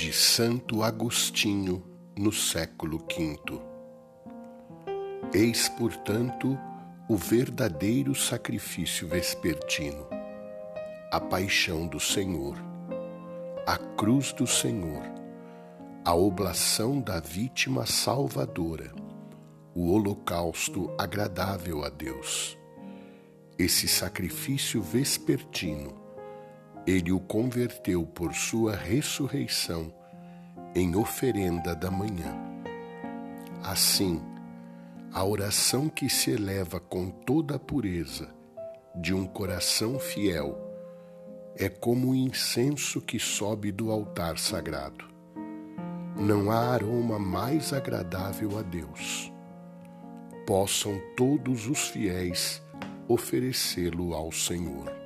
de Santo Agostinho no século V. Eis, portanto, o verdadeiro sacrifício vespertino, a paixão do Senhor, a cruz do Senhor, a oblação da vítima salvadora, o holocausto agradável a Deus. Esse sacrifício vespertino ele o converteu por sua ressurreição em oferenda da manhã. Assim, a oração que se eleva com toda a pureza de um coração fiel é como o incenso que sobe do altar sagrado. Não há aroma mais agradável a Deus. Possam todos os fiéis oferecê-lo ao Senhor.